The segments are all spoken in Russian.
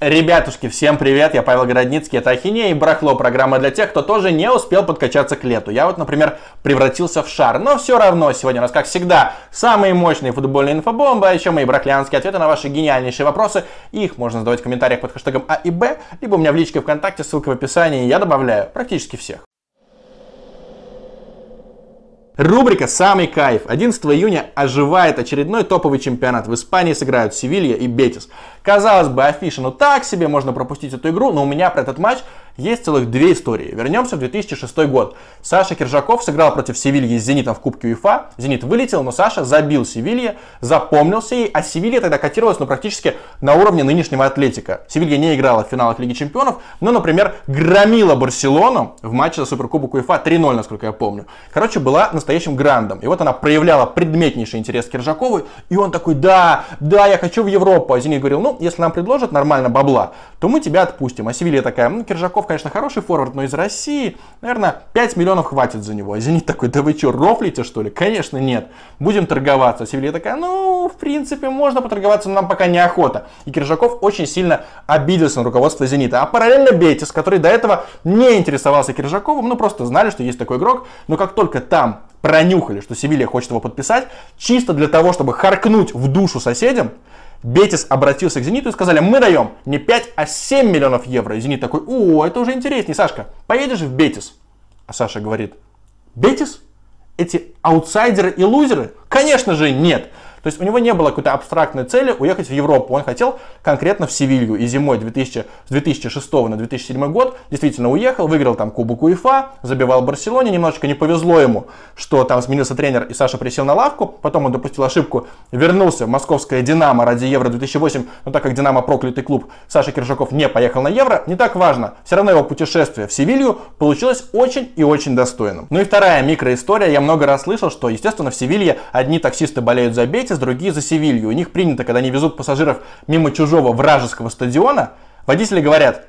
Ребятушки, всем привет, я Павел Городницкий, это Ахинея и Брахло, программа для тех, кто тоже не успел подкачаться к лету. Я вот, например, превратился в шар, но все равно сегодня у нас, как всегда, самые мощные футбольные инфобомбы, а еще мои брахлянские ответы на ваши гениальнейшие вопросы. Их можно задавать в комментариях под хэштегом А и Б, либо у меня в личке ВКонтакте, ссылка в описании, я добавляю практически всех. Рубрика «Самый кайф». 11 июня оживает очередной топовый чемпионат. В Испании сыграют Севилья и Бетис. Казалось бы, афиша, ну так себе, можно пропустить эту игру, но у меня про этот матч есть целых две истории. Вернемся в 2006 год. Саша Киржаков сыграл против Севильи с Зенитом в Кубке УЕФА. Зенит вылетел, но Саша забил Севилье, запомнился ей, а Севилья тогда котировалась ну, практически на уровне нынешнего Атлетика. Севилья не играла в финалах Лиги Чемпионов, но, например, громила Барселону в матче за Суперкубок УЕФА 3-0, насколько я помню. Короче, была настоящим грандом. И вот она проявляла предметнейший интерес к Киржакову, и он такой, да, да, я хочу в Европу. А Зенит говорил, ну, если нам предложат нормально бабла, то мы тебя отпустим. А Севилья такая, ну, Киржаков, конечно, хороший форвард, но из России, наверное, 5 миллионов хватит за него. А Зенит такой, да вы что, рофлите что ли? Конечно, нет. Будем торговаться. Севилья такая, ну, в принципе, можно поторговаться, но нам пока неохота. И Киржаков очень сильно обиделся на руководство Зенита. А параллельно Бетис, который до этого не интересовался Киржаковым, ну, просто знали, что есть такой игрок, но как только там пронюхали, что Севилья хочет его подписать, чисто для того, чтобы харкнуть в душу соседям, Бетис обратился к Зениту и сказали, мы даем не 5, а 7 миллионов евро. И Зенит такой, о, это уже интереснее, Сашка, поедешь в Бетис? А Саша говорит, Бетис? Эти аутсайдеры и лузеры? Конечно же нет. То есть у него не было какой-то абстрактной цели уехать в Европу. Он хотел конкретно в Севилью. И зимой 2000, с 2006 на 2007 год действительно уехал, выиграл там Кубок УЕФА, забивал Барселоне. Немножечко не повезло ему, что там сменился тренер и Саша присел на лавку. Потом он допустил ошибку, вернулся в московское Динамо ради Евро 2008. Но так как Динамо проклятый клуб, Саша Киржаков не поехал на Евро. Не так важно. Все равно его путешествие в Севилью получилось очень и очень достойным. Ну и вторая микроистория. Я много раз слышал, что, естественно, в Севилье одни таксисты болеют за Бетис, другие за Севилью. У них принято, когда они везут пассажиров мимо чужого вражеского стадиона, водители говорят,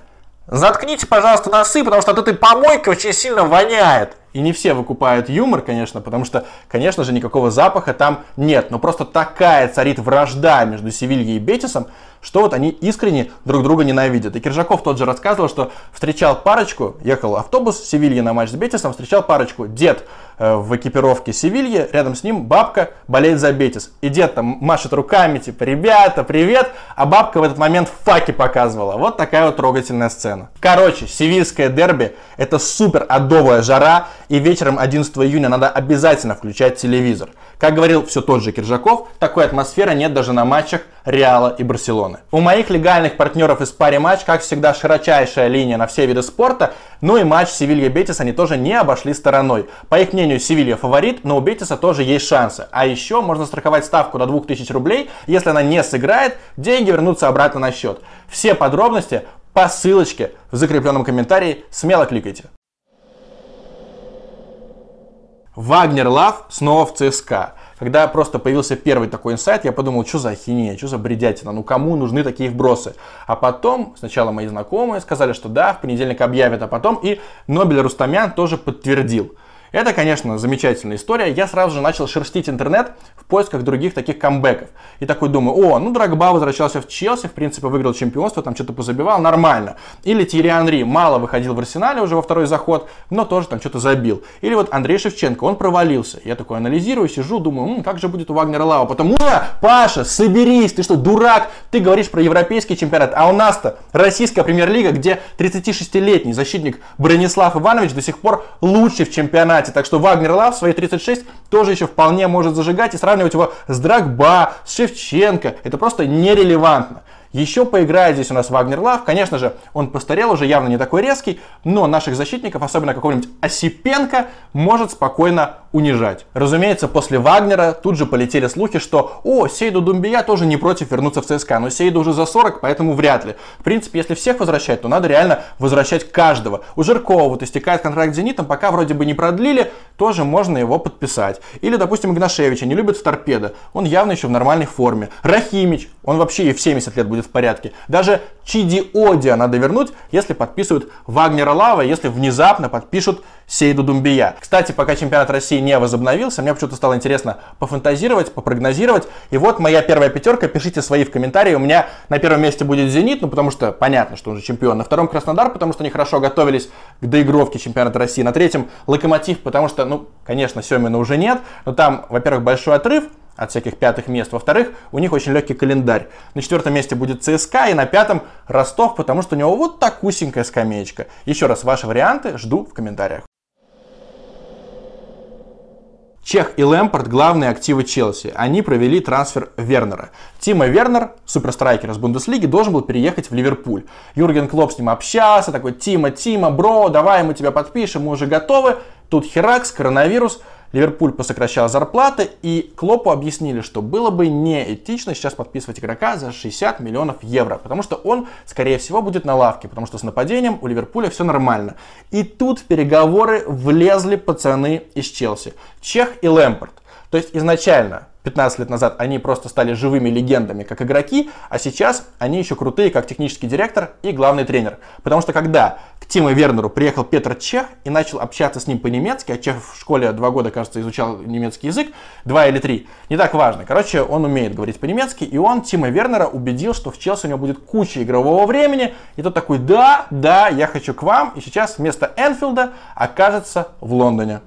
заткните, пожалуйста, носы, потому что от этой помойки очень сильно воняет. И не все выкупают юмор, конечно, потому что, конечно же, никакого запаха там нет. Но просто такая царит вражда между Севильей и Бетисом, что вот они искренне друг друга ненавидят. И Киржаков тот же рассказывал, что встречал парочку, ехал автобус Севильи на матч с Бетисом, встречал парочку, дед э, в экипировке Севильи, рядом с ним бабка болеет за Бетис. И дед там машет руками, типа, ребята, привет, а бабка в этот момент факи показывала. Вот такая вот трогательная сцена. Короче, севильское дерби это супер адовая жара, и вечером 11 июня надо обязательно включать телевизор. Как говорил все тот же Киржаков, такой атмосферы нет даже на матчах Реала и Барселоны. У моих легальных партнеров из паре матч, как всегда, широчайшая линия на все виды спорта, ну и матч Севилья-Бетис они тоже не обошли стороной. По их мнению, Севилья фаворит, но у Бетиса тоже есть шансы. А еще можно страховать ставку до 2000 рублей, если она не сыграет, деньги вернутся обратно на счет. Все подробности по ссылочке в закрепленном комментарии, смело кликайте. Вагнер Лав снова в ЦСКА. Когда просто появился первый такой инсайт, я подумал, что за ахинея, что за бредятина, ну кому нужны такие вбросы? А потом сначала мои знакомые сказали, что да, в понедельник объявят, а потом и Нобель Рустамян тоже подтвердил. Это, конечно, замечательная история. Я сразу же начал шерстить интернет в поисках других таких камбэков. И такой думаю, о, ну Драгба возвращался в Челси, в принципе, выиграл чемпионство, там что-то позабивал, нормально. Или Тири Анри мало выходил в Арсенале уже во второй заход, но тоже там что-то забил. Или вот Андрей Шевченко, он провалился. Я такой анализирую, сижу, думаю, м, как же будет у Вагнера Лава. Потом, а, Паша, соберись, ты что, дурак? Ты говоришь про европейский чемпионат, а у нас-то российская премьер-лига, где 36-летний защитник Бронислав Иванович до сих пор лучший в чемпионате чемпионате. Так что Вагнер Лав свои 36 тоже еще вполне может зажигать и сравнивать его с Драгба, с Шевченко. Это просто нерелевантно. Еще поиграет здесь у нас Вагнер Лав. Конечно же, он постарел, уже явно не такой резкий, но наших защитников, особенно какого-нибудь Осипенко, может спокойно унижать. Разумеется, после Вагнера тут же полетели слухи, что «О, Сейду Думбия тоже не против вернуться в ЦСКА, но Сейду уже за 40, поэтому вряд ли». В принципе, если всех возвращать, то надо реально возвращать каждого. У Жиркова вот истекает контракт с Зенитом, пока вроде бы не продлили, тоже можно его подписать. Или, допустим, Игнашевича не любит в он явно еще в нормальной форме. Рахимич, он вообще и в 70 лет будет в порядке. Даже Чиди Одия надо вернуть, если подписывают Вагнера Лава, если внезапно подпишут Сейду Думбия. Кстати, пока чемпионат России не возобновился. Мне почему-то стало интересно пофантазировать, попрогнозировать. И вот моя первая пятерка. Пишите свои в комментарии. У меня на первом месте будет «Зенит», ну потому что понятно, что он же чемпион. На втором «Краснодар», потому что они хорошо готовились к доигровке чемпионата России. На третьем «Локомотив», потому что, ну, конечно, Семина уже нет. Но там, во-первых, большой отрыв от всяких пятых мест. Во-вторых, у них очень легкий календарь. На четвертом месте будет ЦСКА и на пятом Ростов, потому что у него вот такусенькая скамеечка. Еще раз, ваши варианты жду в комментариях. Чех и Лэмпорт – главные активы Челси. Они провели трансфер Вернера. Тима Вернер, суперстрайкер из Бундеслиги, должен был переехать в Ливерпуль. Юрген Клоп с ним общался, такой, Тима, Тима, бро, давай мы тебя подпишем, мы уже готовы. Тут Херакс, коронавирус – Ливерпуль посокращал зарплаты, и Клопу объяснили, что было бы неэтично сейчас подписывать игрока за 60 миллионов евро, потому что он, скорее всего, будет на лавке, потому что с нападением у Ливерпуля все нормально. И тут в переговоры влезли пацаны из Челси. Чех и Лэмпорт. То есть изначально 15 лет назад они просто стали живыми легендами как игроки, а сейчас они еще крутые как технический директор и главный тренер. Потому что когда к Тиму Вернеру приехал Петр Чех и начал общаться с ним по-немецки, а Чех в школе два года, кажется, изучал немецкий язык, два или три, не так важно. Короче, он умеет говорить по-немецки, и он Тима Вернера убедил, что в Челси у него будет куча игрового времени, и тот такой, да, да, я хочу к вам, и сейчас вместо Энфилда окажется в Лондоне.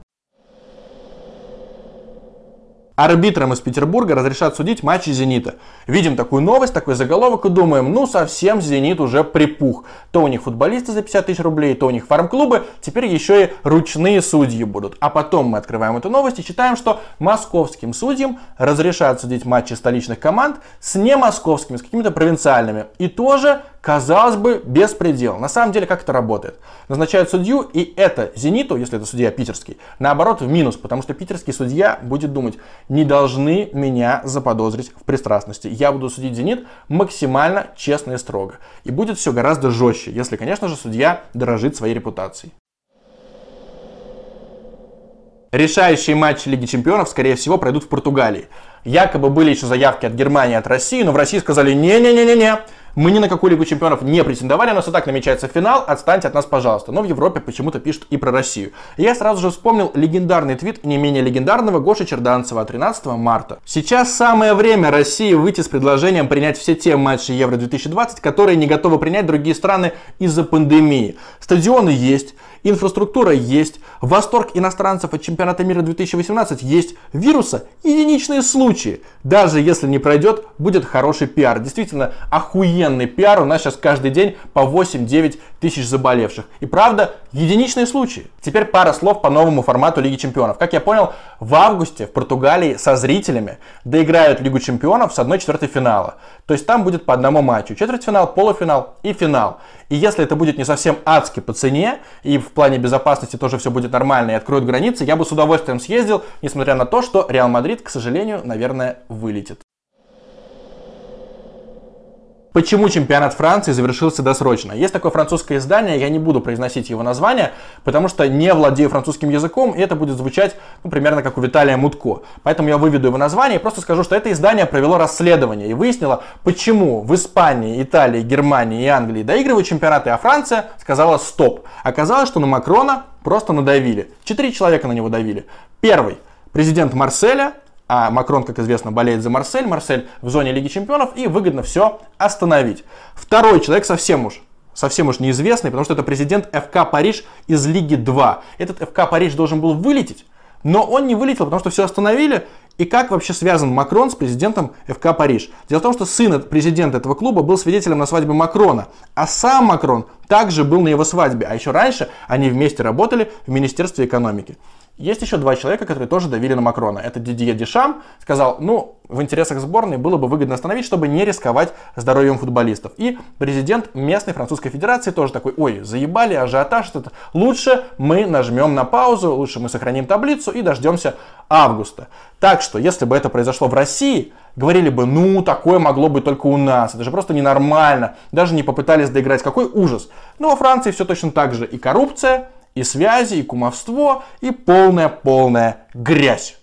Арбитрам из Петербурга разрешат судить матчи «Зенита». Видим такую новость, такой заголовок и думаем, ну совсем «Зенит» уже припух. То у них футболисты за 50 тысяч рублей, то у них фарм-клубы, теперь еще и ручные судьи будут. А потом мы открываем эту новость и читаем, что московским судьям разрешат судить матчи столичных команд с не московскими, с какими-то провинциальными. И тоже Казалось бы, беспредел. На самом деле, как это работает? Назначают судью, и это «Зениту», если это судья питерский, наоборот, в минус, потому что питерский судья будет думать, не должны меня заподозрить в пристрастности. Я буду судить «Зенит» максимально честно и строго. И будет все гораздо жестче, если, конечно же, судья дорожит своей репутацией. Решающие матчи Лиги Чемпионов, скорее всего, пройдут в Португалии. Якобы были еще заявки от Германии, от России, но в России сказали не-не-не-не-не, мы ни на какую Лигу Чемпионов не претендовали, у нас и так намечается финал, отстаньте от нас, пожалуйста. Но в Европе почему-то пишут и про Россию. И я сразу же вспомнил легендарный твит не менее легендарного Гоши Черданцева 13 марта. Сейчас самое время России выйти с предложением принять все те матчи Евро-2020, которые не готовы принять другие страны из-за пандемии. Стадионы есть, инфраструктура есть, восторг иностранцев от чемпионата мира 2018 есть, вируса единичные случаи. Даже если не пройдет, будет хороший пиар. Действительно, охуенный пиар. У нас сейчас каждый день по 8-9 тысяч заболевших. И правда, единичные случаи. Теперь пара слов по новому формату Лиги Чемпионов. Как я понял, в августе в Португалии со зрителями доиграют Лигу Чемпионов с 1-4 финала. То есть там будет по одному матчу. Четвертьфинал, полуфинал и финал. И если это будет не совсем адски по цене, и в плане безопасности тоже все будет нормально и откроют границы, я бы с удовольствием съездил, несмотря на то, что Реал Мадрид, к сожалению, наверное, вылетит. Почему чемпионат Франции завершился досрочно? Есть такое французское издание, я не буду произносить его название, потому что не владею французским языком, и это будет звучать ну, примерно как у Виталия Мутко. Поэтому я выведу его название и просто скажу, что это издание провело расследование и выяснило, почему в Испании, Италии, Германии и Англии доигрывают чемпионаты, а Франция сказала стоп. Оказалось, что на Макрона просто надавили. Четыре человека на него давили. Первый президент Марселя, а Макрон, как известно, болеет за Марсель, Марсель в зоне Лиги Чемпионов, и выгодно все остановить. Второй человек совсем уж совсем уж неизвестный, потому что это президент ФК Париж из Лиги 2. Этот ФК Париж должен был вылететь, но он не вылетел, потому что все остановили. И как вообще связан Макрон с президентом ФК Париж? Дело в том, что сын президента этого клуба был свидетелем на свадьбе Макрона, а сам Макрон также был на его свадьбе, а еще раньше они вместе работали в Министерстве экономики. Есть еще два человека, которые тоже давили на Макрона. Это Дидье Дешам, сказал, ну, в интересах сборной было бы выгодно остановить, чтобы не рисковать здоровьем футболистов. И президент местной французской федерации тоже такой, ой, заебали, ажиотаж, это лучше мы нажмем на паузу, лучше мы сохраним таблицу и дождемся августа. Так что, если бы это произошло в России, говорили бы, ну, такое могло быть только у нас, это же просто ненормально, даже не попытались доиграть, какой ужас. Ну, во Франции все точно так же, и коррупция, и связи, и кумовство, и полная-полная грязь.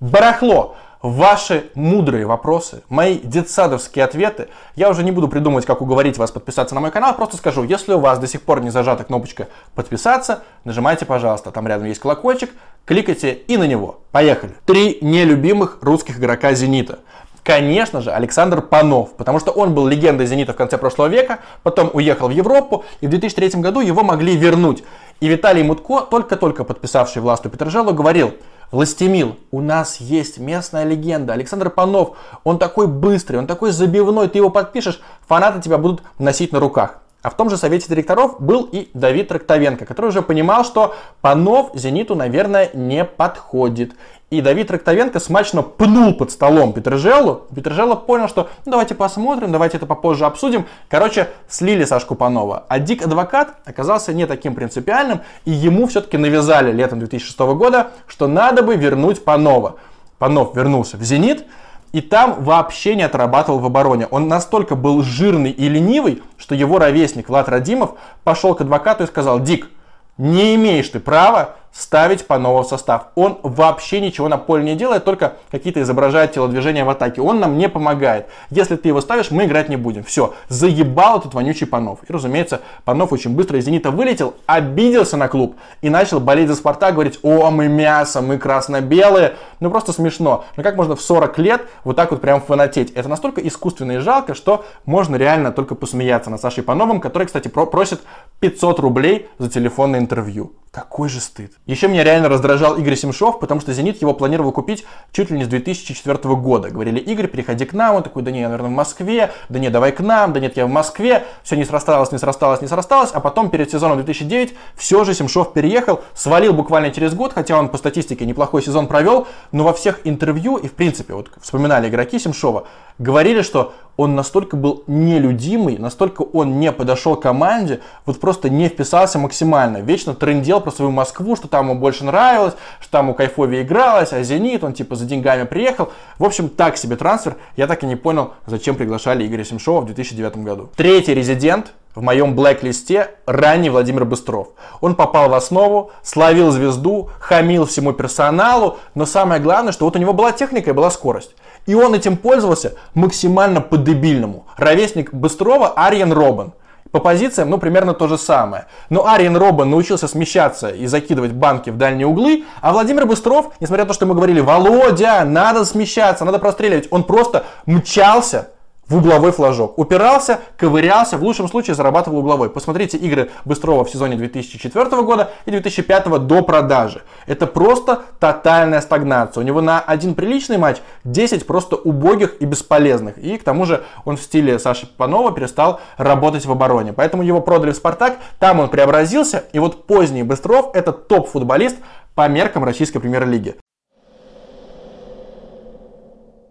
Барахло. ваши мудрые вопросы, мои детсадовские ответы. Я уже не буду придумывать, как уговорить вас подписаться на мой канал, просто скажу, если у вас до сих пор не зажата кнопочка подписаться, нажимайте, пожалуйста, там рядом есть колокольчик, кликайте и на него. Поехали. Три нелюбимых русских игрока «Зенита». Конечно же, Александр Панов, потому что он был легендой «Зенита» в конце прошлого века, потом уехал в Европу, и в 2003 году его могли вернуть. И Виталий Мутко, только-только подписавший власту Петрожелу, говорил, Властемил, у нас есть местная легенда. Александр Панов, он такой быстрый, он такой забивной, ты его подпишешь, фанаты тебя будут носить на руках. А в том же совете директоров был и Давид Трактовенко, который уже понимал, что Панов «Зениту», наверное, не подходит. И Давид Трактовенко смачно пнул под столом Петрожелу. Петрожела понял, что ну, давайте посмотрим, давайте это попозже обсудим. Короче, слили Сашку Панова. А Дик Адвокат оказался не таким принципиальным, и ему все-таки навязали летом 2006 года, что надо бы вернуть Панова. Панов вернулся в «Зенит», и там вообще не отрабатывал в обороне. Он настолько был жирный и ленивый, что его ровесник Влад Радимов пошел к адвокату и сказал, Дик, не имеешь ты права ставить по новому состав. Он вообще ничего на поле не делает, только какие-то изображает телодвижения в атаке. Он нам не помогает. Если ты его ставишь, мы играть не будем. Все, заебал этот вонючий Панов. И, разумеется, Панов очень быстро из «Зенита» вылетел, обиделся на клуб и начал болеть за «Спартак», говорить, о, мы мясо, мы красно-белые. Ну, просто смешно. Но как можно в 40 лет вот так вот прям фанатеть? Это настолько искусственно и жалко, что можно реально только посмеяться над Сашей Пановым, который, кстати, просит 500 рублей за телефонное интервью. Какой же стыд. Еще меня реально раздражал Игорь Семшов, потому что «Зенит» его планировал купить чуть ли не с 2004 года. Говорили, Игорь, переходи к нам. Он такой, да не, я, наверное, в Москве. Да не, давай к нам. Да нет, я в Москве. Все не срасталось, не срасталось, не срасталось. А потом перед сезоном 2009 все же Семшов переехал, свалил буквально через год, хотя он по статистике неплохой сезон провел, но во всех интервью и в принципе, вот вспоминали игроки Семшова, говорили, что он настолько был нелюдимый, настолько он не подошел команде, вот просто не вписался максимально. Вечно трендел про свою Москву, что там ему больше нравилось, что там у кайфовее игралось, а Зенит, он типа за деньгами приехал. В общем, так себе трансфер. Я так и не понял, зачем приглашали Игоря Семшова в 2009 году. Третий резидент в моем блэк-листе ранний Владимир Быстров. Он попал в основу, словил звезду, хамил всему персоналу, но самое главное, что вот у него была техника и была скорость. И он этим пользовался максимально по-дебильному. Ровесник Быстрова Ариен Робан. По позициям, ну, примерно то же самое. Но Ариен Робан научился смещаться и закидывать банки в дальние углы, а Владимир Быстров, несмотря на то, что мы говорили, Володя, надо смещаться, надо простреливать, он просто мчался в угловой флажок. Упирался, ковырялся, в лучшем случае зарабатывал угловой. Посмотрите игры Быстрова в сезоне 2004 года и 2005 до продажи. Это просто тотальная стагнация. У него на один приличный матч 10 просто убогих и бесполезных. И к тому же он в стиле Саши Панова перестал работать в обороне. Поэтому его продали в Спартак, там он преобразился. И вот поздний Быстров это топ-футболист по меркам российской премьер-лиги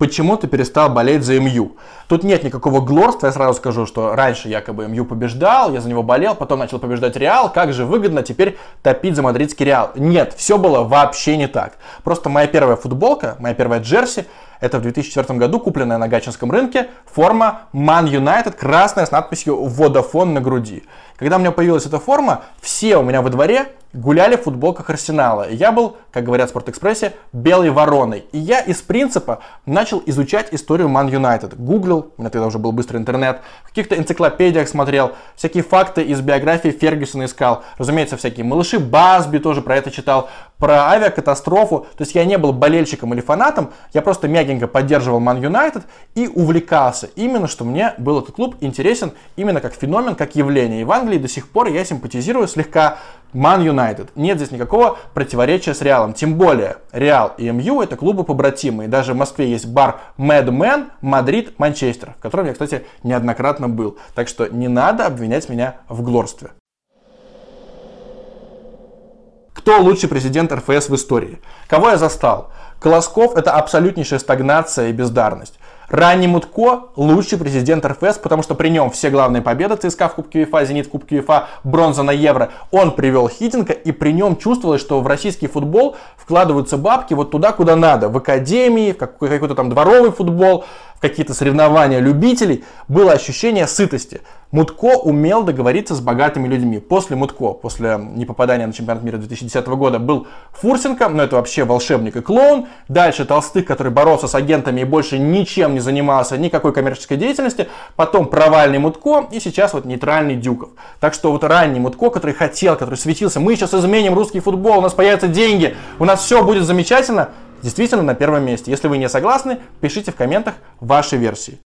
почему ты перестал болеть за МЮ. Тут нет никакого глорства, я сразу скажу, что раньше якобы МЮ побеждал, я за него болел, потом начал побеждать Реал, как же выгодно теперь топить за мадридский Реал. Нет, все было вообще не так. Просто моя первая футболка, моя первая джерси, это в 2004 году купленная на гачинском рынке форма Man United, красная с надписью Vodafone на груди. Когда у меня появилась эта форма, все у меня во дворе гуляли в футболках Арсенала. Я был, как говорят в Спортэкспрессе, белой вороной. И я из принципа начал изучать историю Man United. Гуглил, у меня тогда уже был быстрый интернет, в каких-то энциклопедиях смотрел, всякие факты из биографии Фергюсона искал. Разумеется, всякие малыши Басби тоже про это читал, про авиакатастрофу. То есть я не был болельщиком или фанатом, я просто мягенько поддерживал Man United и увлекался. Именно, что мне был этот клуб интересен именно как феномен, как явление. И в Англии до сих пор я симпатизирую слегка Man United. Нет здесь никакого противоречия с Реалом. Тем более, Реал и МЮ это клубы побратимы. Даже в Москве есть бар Men, Мадрид, Манчестер, в котором я, кстати, неоднократно был. Так что не надо обвинять меня в глорстве. Кто лучший президент РФС в истории? Кого я застал? Колосков – это абсолютнейшая стагнация и бездарность. Ранний Мутко – лучший президент РФС, потому что при нем все главные победы ЦСКА в Кубке УЕФА, Зенит в Кубке УЕФА, бронза на Евро. Он привел Хиддинка, и при нем чувствовалось, что в российский футбол вкладываются бабки вот туда, куда надо. В академии, в какой-то там дворовый футбол, какие-то соревнования любителей, было ощущение сытости. Мутко умел договориться с богатыми людьми. После Мутко, после непопадания на чемпионат мира 2010 года, был Фурсенко, но это вообще волшебник и клоун. Дальше Толстых, который боролся с агентами и больше ничем не занимался, никакой коммерческой деятельности. Потом провальный Мутко и сейчас вот нейтральный Дюков. Так что вот ранний Мутко, который хотел, который светился, мы сейчас изменим русский футбол, у нас появятся деньги, у нас все будет замечательно, действительно на первом месте. Если вы не согласны, пишите в комментах ваши версии.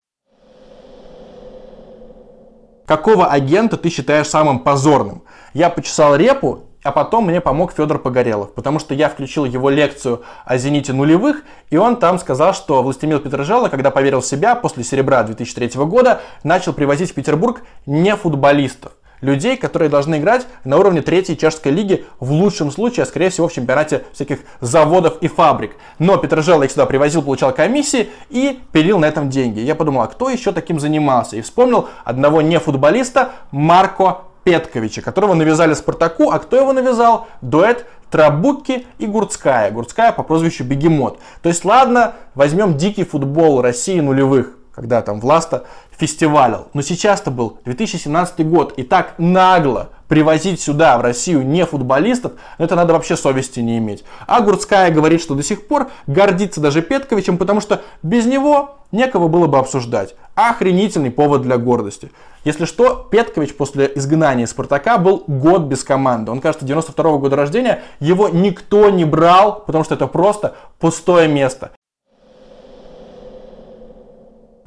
Какого агента ты считаешь самым позорным? Я почесал репу, а потом мне помог Федор Погорелов, потому что я включил его лекцию о «Зените нулевых», и он там сказал, что Властемир Петрожело, когда поверил в себя после «Серебра» 2003 года, начал привозить в Петербург не футболистов людей, которые должны играть на уровне третьей чешской лиги, в лучшем случае, а скорее всего в чемпионате всяких заводов и фабрик. Но Петрожело их сюда привозил, получал комиссии и пилил на этом деньги. Я подумал, а кто еще таким занимался? И вспомнил одного не футболиста, Марко Петковича, которого навязали Спартаку, а кто его навязал? Дуэт Трабуки и Гурцкая. Гурцкая по прозвищу Бегемот. То есть, ладно, возьмем дикий футбол России нулевых когда там Власта фестивалил. Но сейчас-то был 2017 год, и так нагло привозить сюда, в Россию, не футболистов, это надо вообще совести не иметь. А Гурцкая говорит, что до сих пор гордится даже Петковичем, потому что без него некого было бы обсуждать. Охренительный повод для гордости. Если что, Петкович после изгнания из Спартака был год без команды. Он, кажется, 92 -го года рождения. Его никто не брал, потому что это просто пустое место.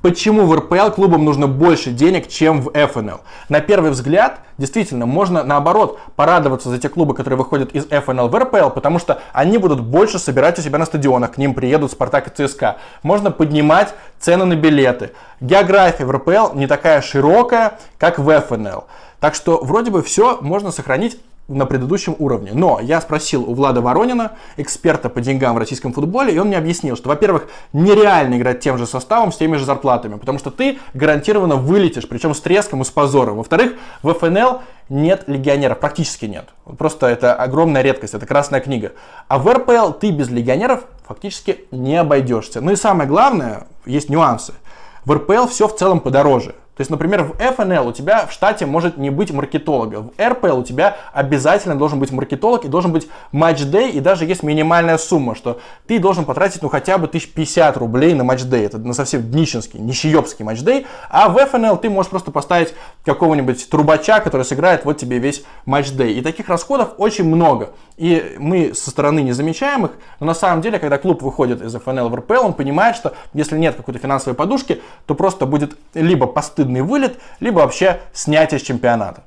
Почему в РПЛ клубам нужно больше денег, чем в ФНЛ? На первый взгляд, действительно, можно наоборот порадоваться за те клубы, которые выходят из ФНЛ в РПЛ, потому что они будут больше собирать у себя на стадионах, к ним приедут Спартак и ЦСКА. Можно поднимать цены на билеты. География в РПЛ не такая широкая, как в ФНЛ. Так что вроде бы все можно сохранить на предыдущем уровне. Но я спросил у Влада Воронина, эксперта по деньгам в российском футболе, и он мне объяснил, что, во-первых, нереально играть тем же составом, с теми же зарплатами, потому что ты гарантированно вылетишь, причем с треском и с позором. Во-вторых, в ФНЛ нет легионеров, практически нет. Просто это огромная редкость, это красная книга. А в РПЛ ты без легионеров фактически не обойдешься. Ну и самое главное, есть нюансы. В РПЛ все в целом подороже. То есть, например, в FNL у тебя в штате может не быть маркетолога. В RPL у тебя обязательно должен быть маркетолог и должен быть матч-дэй, и даже есть минимальная сумма, что ты должен потратить ну хотя бы 1050 рублей на матч-дэй. Это на совсем днищенский, нищеёбский матч-дэй. А в FNL ты можешь просто поставить какого-нибудь трубача, который сыграет вот тебе весь матч-дэй. И таких расходов очень много. И мы со стороны не замечаем их, но на самом деле, когда клуб выходит из FNL в RPL, он понимает, что если нет какой-то финансовой подушки, то просто будет либо постыдный вылет, либо вообще снятие с чемпионата.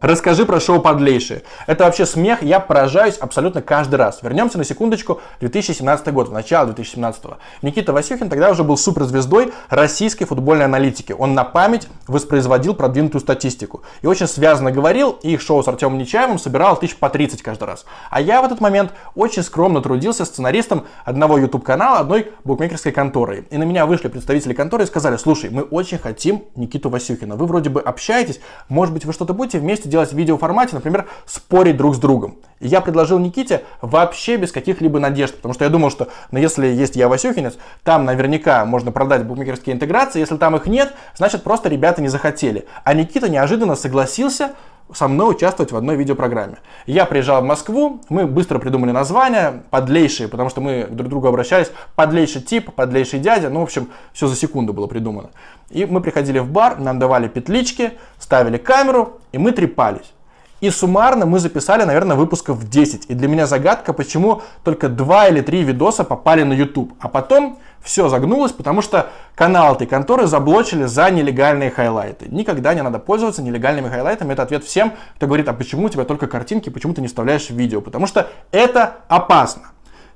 Расскажи про шоу «Подлейшие». Это вообще смех, я поражаюсь абсолютно каждый раз. Вернемся на секундочку, 2017 год, в начало 2017. Никита Васюхин тогда уже был суперзвездой российской футбольной аналитики. Он на память воспроизводил продвинутую статистику. И очень связано говорил, и их шоу с Артемом Нечаевым собирал тысяч по 30 каждый раз. А я в этот момент очень скромно трудился сценаристом одного YouTube-канала, одной букмекерской конторы. И на меня вышли представители конторы и сказали, слушай, мы очень хотим Никиту Васюхина. Вы вроде бы общаетесь, может быть, вы что-то будете вместе делать в видеоформате, например, спорить друг с другом. И я предложил Никите вообще без каких-либо надежд, потому что я думал, что ну, если есть я Васюхинец, там наверняка можно продать букмекерские интеграции, если там их нет, значит просто ребята не захотели. А Никита неожиданно согласился со мной участвовать в одной видеопрограмме. Я приезжал в Москву, мы быстро придумали название, подлейшие, потому что мы друг к другу обращались, подлейший тип, подлейший дядя, ну, в общем, все за секунду было придумано. И мы приходили в бар, нам давали петлички, ставили камеру, и мы трепались. И суммарно мы записали, наверное, выпусков 10. И для меня загадка, почему только 2 или 3 видоса попали на YouTube. А потом все загнулось, потому что канал этой конторы заблочили за нелегальные хайлайты. Никогда не надо пользоваться нелегальными хайлайтами. Это ответ всем, кто говорит, а почему у тебя только картинки, почему ты не вставляешь видео. Потому что это опасно.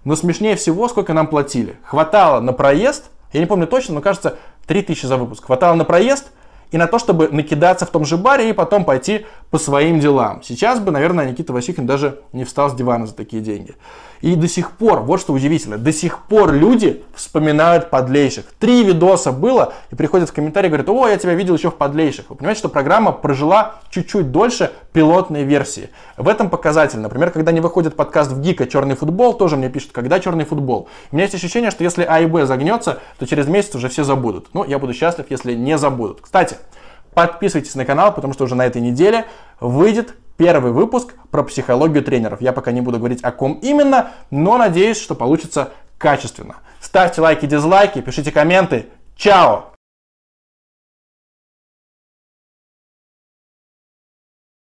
Но смешнее всего, сколько нам платили. Хватало на проезд, я не помню точно, но кажется, 3000 за выпуск. Хватало на проезд и на то, чтобы накидаться в том же баре и потом пойти по своим делам. Сейчас бы, наверное, Никита Васюхин даже не встал с дивана за такие деньги. И до сих пор, вот что удивительно, до сих пор люди вспоминают подлейших. Три видоса было, и приходят в комментарии говорят, о, я тебя видел еще в подлейших. Вы понимаете, что программа прожила чуть-чуть дольше пилотной версии. В этом показатель. Например, когда не выходит подкаст в Гика «Черный футбол», тоже мне пишут, когда «Черный футбол». У меня есть ощущение, что если А и Б загнется, то через месяц уже все забудут. Ну, я буду счастлив, если не забудут. Кстати, подписывайтесь на канал, потому что уже на этой неделе выйдет первый выпуск про психологию тренеров. Я пока не буду говорить о ком именно, но надеюсь, что получится качественно. Ставьте лайки, дизлайки, пишите комменты. Чао!